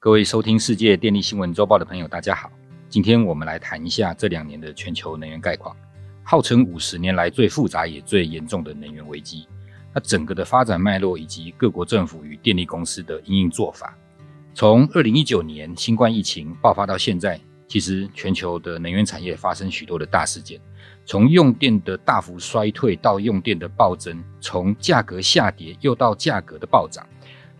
各位收听世界电力新闻周报的朋友，大家好。今天我们来谈一下这两年的全球能源概况，号称五十年来最复杂也最严重的能源危机。那整个的发展脉络以及各国政府与电力公司的应应做法。从二零一九年新冠疫情爆发到现在，其实全球的能源产业发生许多的大事件，从用电的大幅衰退到用电的暴增，从价格下跌又到价格的暴涨。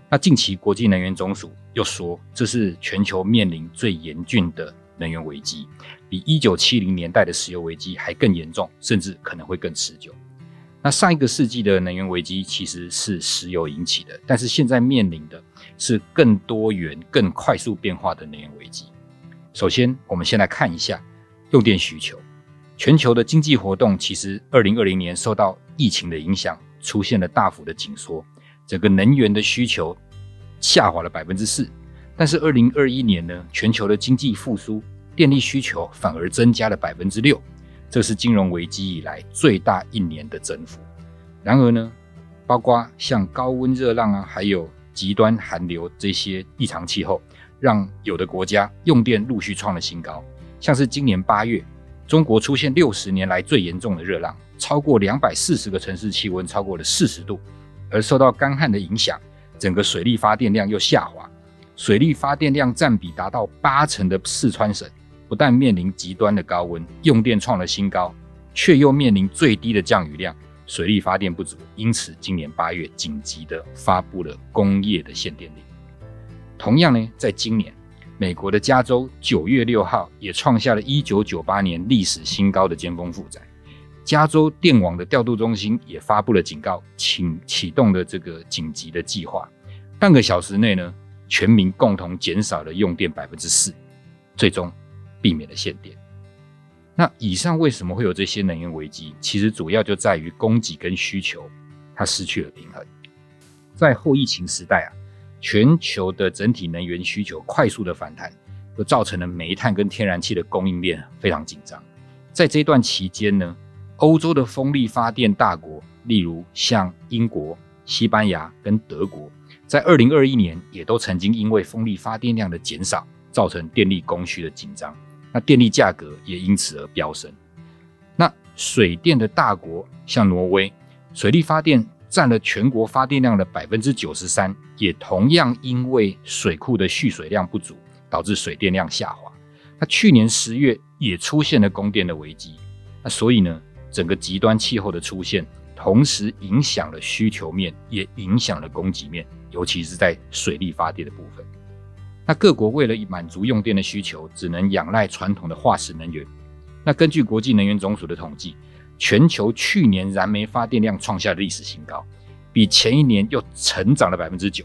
那近期国际能源总署又说，这是全球面临最严峻的能源危机，比一九七零年代的石油危机还更严重，甚至可能会更持久。那上一个世纪的能源危机其实是石油引起的，但是现在面临的是更多元、更快速变化的能源危机。首先，我们先来看一下用电需求。全球的经济活动其实二零二零年受到疫情的影响，出现了大幅的紧缩。整个能源的需求下滑了百分之四，但是二零二一年呢，全球的经济复苏，电力需求反而增加了百分之六，这是金融危机以来最大一年的增幅。然而呢，包括像高温热浪啊，还有极端寒流这些异常气候，让有的国家用电陆续创了新高。像是今年八月，中国出现六十年来最严重的热浪，超过两百四十个城市气温超过了四十度。而受到干旱的影响，整个水力发电量又下滑，水力发电量占比达到八成的四川省，不但面临极端的高温，用电创了新高，却又面临最低的降雨量，水力发电不足，因此今年八月紧急的发布了工业的限电令。同样呢，在今年，美国的加州九月六号也创下了一九九八年历史新高的尖峰负载。加州电网的调度中心也发布了警告，请启动了这个紧急的计划。半个小时内呢，全民共同减少了用电百分之四，最终避免了限电。那以上为什么会有这些能源危机？其实主要就在于供给跟需求它失去了平衡。在后疫情时代啊，全球的整体能源需求快速的反弹，就造成了煤炭跟天然气的供应链非常紧张。在这段期间呢，欧洲的风力发电大国，例如像英国、西班牙跟德国，在二零二一年也都曾经因为风力发电量的减少，造成电力供需的紧张，那电力价格也因此而飙升。那水电的大国像挪威，水力发电占了全国发电量的百分之九十三，也同样因为水库的蓄水量不足，导致水电量下滑。那去年十月也出现了供电的危机，那所以呢？整个极端气候的出现，同时影响了需求面，也影响了供给面，尤其是在水力发电的部分。那各国为了满足用电的需求，只能仰赖传统的化石能源。那根据国际能源总署的统计，全球去年燃煤发电量创下历史新高，比前一年又成长了百分之九。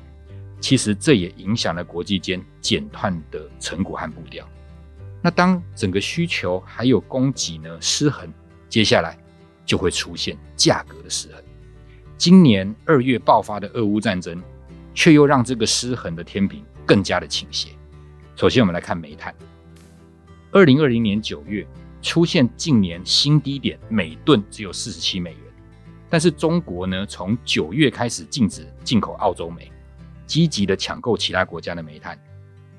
其实这也影响了国际间减碳的成果和步调。那当整个需求还有供给呢失衡？接下来就会出现价格的失衡。今年二月爆发的俄乌战争，却又让这个失衡的天平更加的倾斜。首先，我们来看煤炭。二零二零年九月出现近年新低点，每吨只有四十七美元。但是中国呢，从九月开始禁止进口澳洲煤，积极的抢购其他国家的煤炭，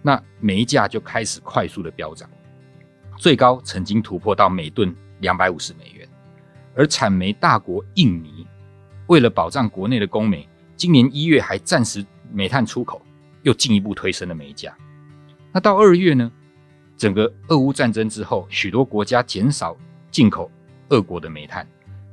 那煤价就开始快速的飙涨，最高曾经突破到每吨。两百五十美元，而产煤大国印尼为了保障国内的供煤，今年一月还暂时煤炭出口，又进一步推升了煤价。那到二月呢？整个俄乌战争之后，许多国家减少进口俄国的煤炭，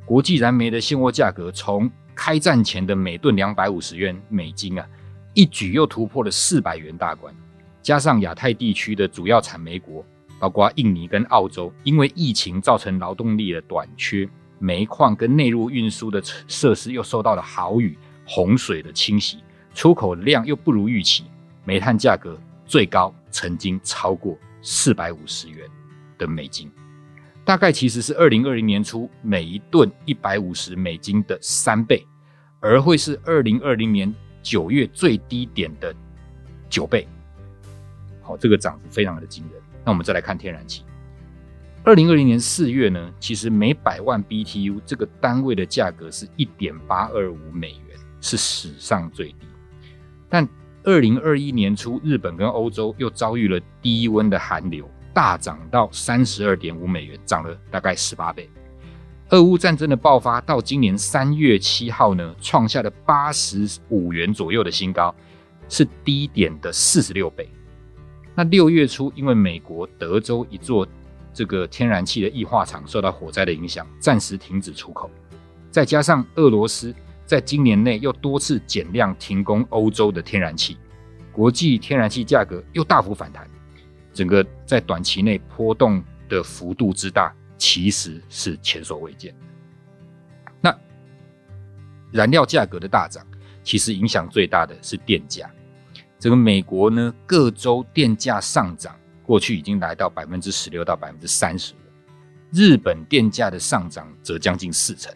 国际燃煤的现货价格从开战前的每吨两百五十元美金啊，一举又突破了四百元大关。加上亚太地区的主要产煤国。包括印尼跟澳洲，因为疫情造成劳动力的短缺，煤矿跟内陆运输的设施又受到了豪雨、洪水的侵袭，出口量又不如预期，煤炭价格最高曾经超过四百五十元的美金，大概其实是二零二零年初每一吨一百五十美金的三倍，而会是二零二零年九月最低点的九倍。好，这个涨幅非常的惊人。那我们再来看天然气。二零二零年四月呢，其实每百万 BTU 这个单位的价格是一点八二五美元，是史上最低。但二零二一年初，日本跟欧洲又遭遇了低温的寒流，大涨到三十二点五美元，涨了大概十八倍。俄乌战争的爆发到今年三月七号呢，创下了八十五元左右的新高，是低点的四十六倍。那六月初，因为美国德州一座这个天然气的液化厂受到火灾的影响，暂时停止出口，再加上俄罗斯在今年内又多次减量停工欧洲的天然气，国际天然气价格又大幅反弹，整个在短期内波动的幅度之大。其实是前所未见。那燃料价格的大涨，其实影响最大的是电价。这个美国呢，各州电价上涨，过去已经来到百分之十六到百分之三十五。日本电价的上涨则将近四成。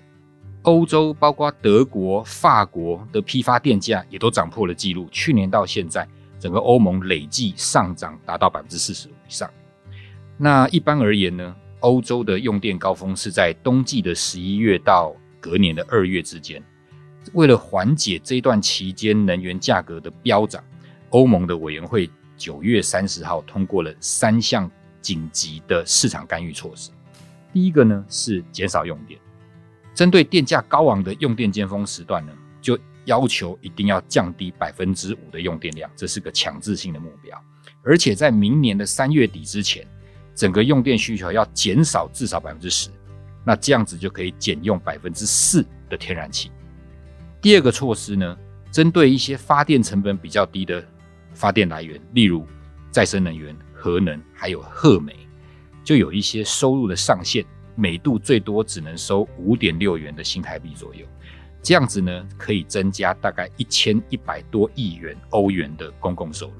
欧洲包括德国、法国的批发电价也都涨破了纪录。去年到现在，整个欧盟累计上涨达到百分之四十五以上。那一般而言呢？欧洲的用电高峰是在冬季的十一月到隔年的二月之间。为了缓解这段期间能源价格的飙涨，欧盟的委员会九月三十号通过了三项紧急的市场干预措施。第一个呢是减少用电，针对电价高昂的用电尖峰时段呢，就要求一定要降低百分之五的用电量，这是个强制性的目标，而且在明年的三月底之前。整个用电需求要减少至少百分之十，那这样子就可以减用百分之四的天然气。第二个措施呢，针对一些发电成本比较低的发电来源，例如再生能源、核能，还有褐煤，就有一些收入的上限，每度最多只能收五点六元的新台币左右。这样子呢，可以增加大概一千一百多亿元欧元的公共收入。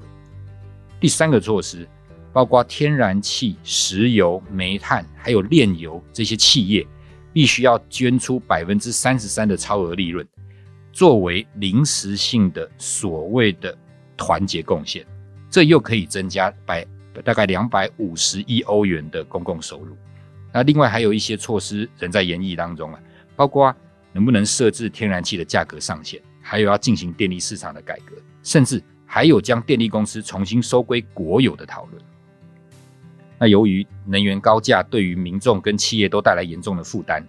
第三个措施。包括天然气、石油、煤炭，还有炼油这些企业，必须要捐出百分之三十三的超额利润，作为临时性的所谓的团结贡献，这又可以增加百大概两百五十亿欧元的公共收入。那另外还有一些措施仍在研议当中啊，包括能不能设置天然气的价格上限，还有要进行电力市场的改革，甚至还有将电力公司重新收归国有的讨论。那由于能源高价对于民众跟企业都带来严重的负担，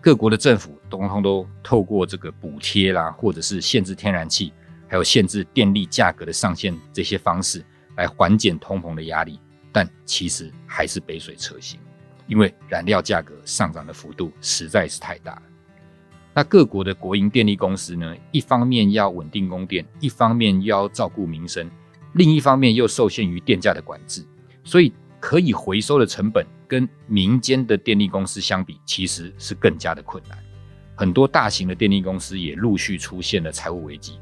各国的政府通通都透过这个补贴啦，或者是限制天然气，还有限制电力价格的上限这些方式来缓解通膨的压力，但其实还是杯水车薪，因为燃料价格上涨的幅度实在是太大。那各国的国营电力公司呢，一方面要稳定供电，一方面又要照顾民生，另一方面又受限于电价的管制，所以。可以回收的成本跟民间的电力公司相比，其实是更加的困难。很多大型的电力公司也陆续出现了财务危机。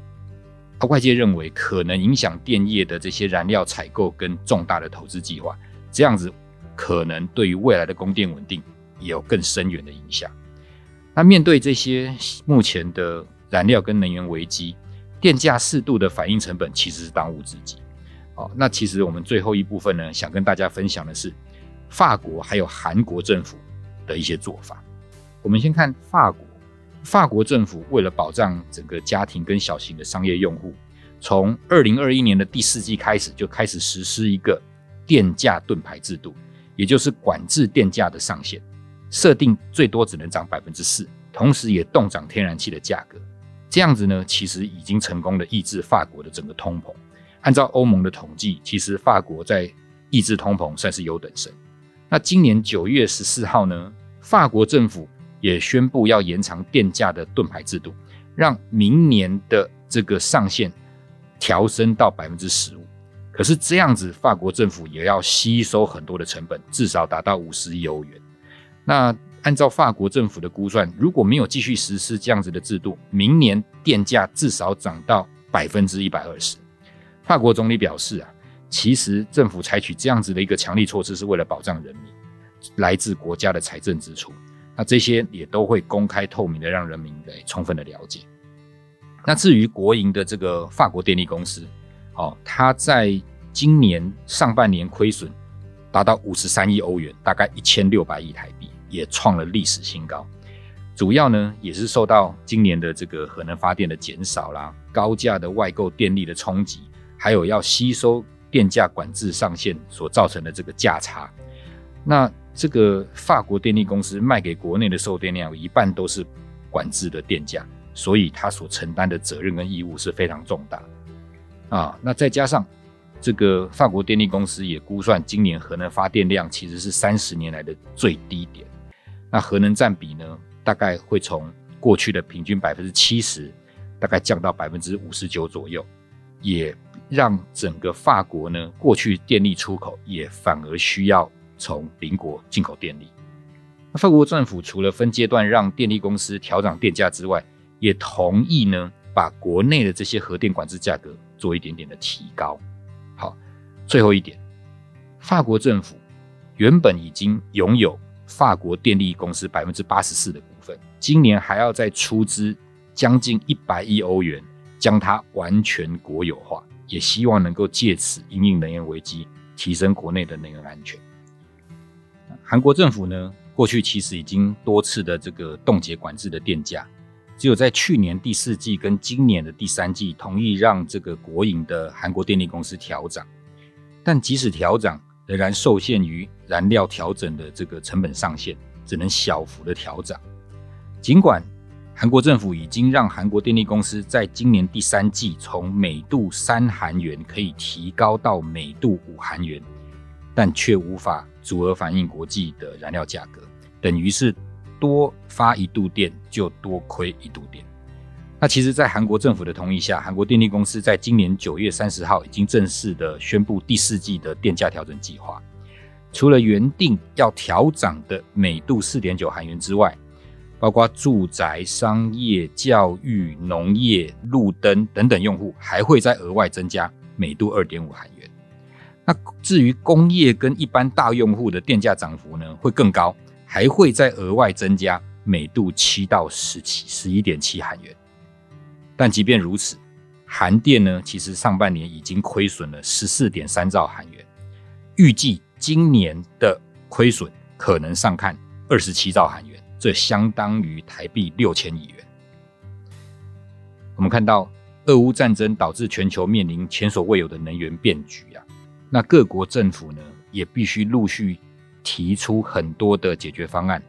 外界认为，可能影响电业的这些燃料采购跟重大的投资计划，这样子可能对于未来的供电稳定也有更深远的影响。那面对这些目前的燃料跟能源危机，电价适度的反应成本其实是当务之急。哦，那其实我们最后一部分呢，想跟大家分享的是法国还有韩国政府的一些做法。我们先看法国，法国政府为了保障整个家庭跟小型的商业用户，从二零二一年的第四季开始就开始实施一个电价盾牌制度，也就是管制电价的上限，设定最多只能涨百分之四，同时也冻涨天然气的价格。这样子呢，其实已经成功的抑制法国的整个通膨。按照欧盟的统计，其实法国在抑制通膨算是优等生。那今年九月十四号呢，法国政府也宣布要延长电价的盾牌制度，让明年的这个上限调升到百分之十五。可是这样子，法国政府也要吸收很多的成本，至少达到五十亿欧元。那按照法国政府的估算，如果没有继续实施这样子的制度，明年电价至少涨到百分之一百二十。法国总理表示啊，其实政府采取这样子的一个强力措施，是为了保障人民来自国家的财政支出。那这些也都会公开透明的，让人民来充分的了解。那至于国营的这个法国电力公司，哦，它在今年上半年亏损达到五十三亿欧元，大概一千六百亿台币，也创了历史新高。主要呢，也是受到今年的这个核能发电的减少啦，高价的外购电力的冲击。还有要吸收电价管制上限所造成的这个价差。那这个法国电力公司卖给国内的售电量有一半都是管制的电价，所以它所承担的责任跟义务是非常重大啊。那再加上这个法国电力公司也估算，今年核能发电量其实是三十年来的最低点。那核能占比呢，大概会从过去的平均百分之七十，大概降到百分之五十九左右，也让整个法国呢，过去电力出口也反而需要。从邻国进口电力，那法国政府除了分阶段让电力公司调涨电价之外，也同意呢把国内的这些核电管制价格做一点点的提高。好，最后一点，法国政府原本已经拥有法国电力公司百分之八十四的股份，今年还要再出资将近一百亿欧元将它完全国有化，也希望能够借此因应能源危机，提升国内的能源安全。韩国政府呢，过去其实已经多次的这个冻结管制的电价，只有在去年第四季跟今年的第三季同意让这个国营的韩国电力公司调涨，但即使调涨，仍然受限于燃料调整的这个成本上限，只能小幅的调涨。尽管韩国政府已经让韩国电力公司在今年第三季从每度三韩元可以提高到每度五韩元。但却无法足额反映国际的燃料价格，等于是多发一度电就多亏一度电。那其实，在韩国政府的同意下，韩国电力公司在今年九月三十号已经正式的宣布第四季的电价调整计划。除了原定要调涨的每度四点九韩元之外，包括住宅、商业、教育、农业、路灯等等用户，还会再额外增加每度二点五韩元。那至于工业跟一般大用户的电价涨幅呢，会更高，还会再额外增加每度七到十七十一点七韩元。但即便如此，韩电呢，其实上半年已经亏损了十四点三兆韩元，预计今年的亏损可能上看二十七兆韩元，这相当于台币六千亿元。我们看到，俄乌战争导致全球面临前所未有的能源变局啊。那各国政府呢，也必须陆续提出很多的解决方案。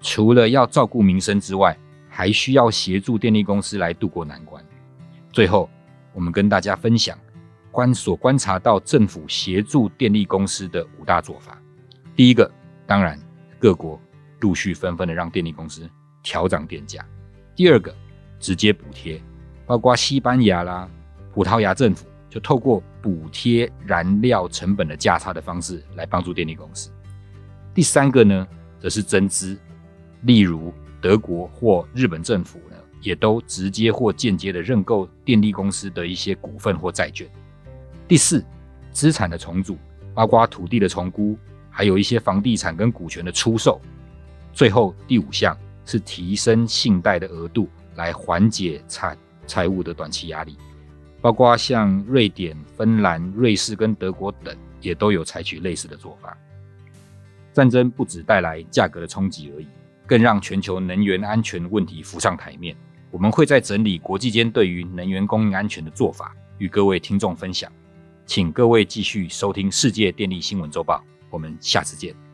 除了要照顾民生之外，还需要协助电力公司来渡过难关。最后，我们跟大家分享观所观察到政府协助电力公司的五大做法。第一个，当然各国陆续纷纷的让电力公司调涨电价。第二个，直接补贴，包括西班牙啦、葡萄牙政府。就透过补贴燃料成本的价差的方式来帮助电力公司。第三个呢，则是增资，例如德国或日本政府呢，也都直接或间接的认购电力公司的一些股份或债券。第四，资产的重组，包括土地的重估，还有一些房地产跟股权的出售。最后第五项是提升信贷的额度，来缓解财财务的短期压力。包括像瑞典、芬兰、瑞士跟德国等，也都有采取类似的做法。战争不只带来价格的冲击而已，更让全球能源安全问题浮上台面。我们会在整理国际间对于能源供应安全的做法，与各位听众分享。请各位继续收听《世界电力新闻周报》，我们下次见。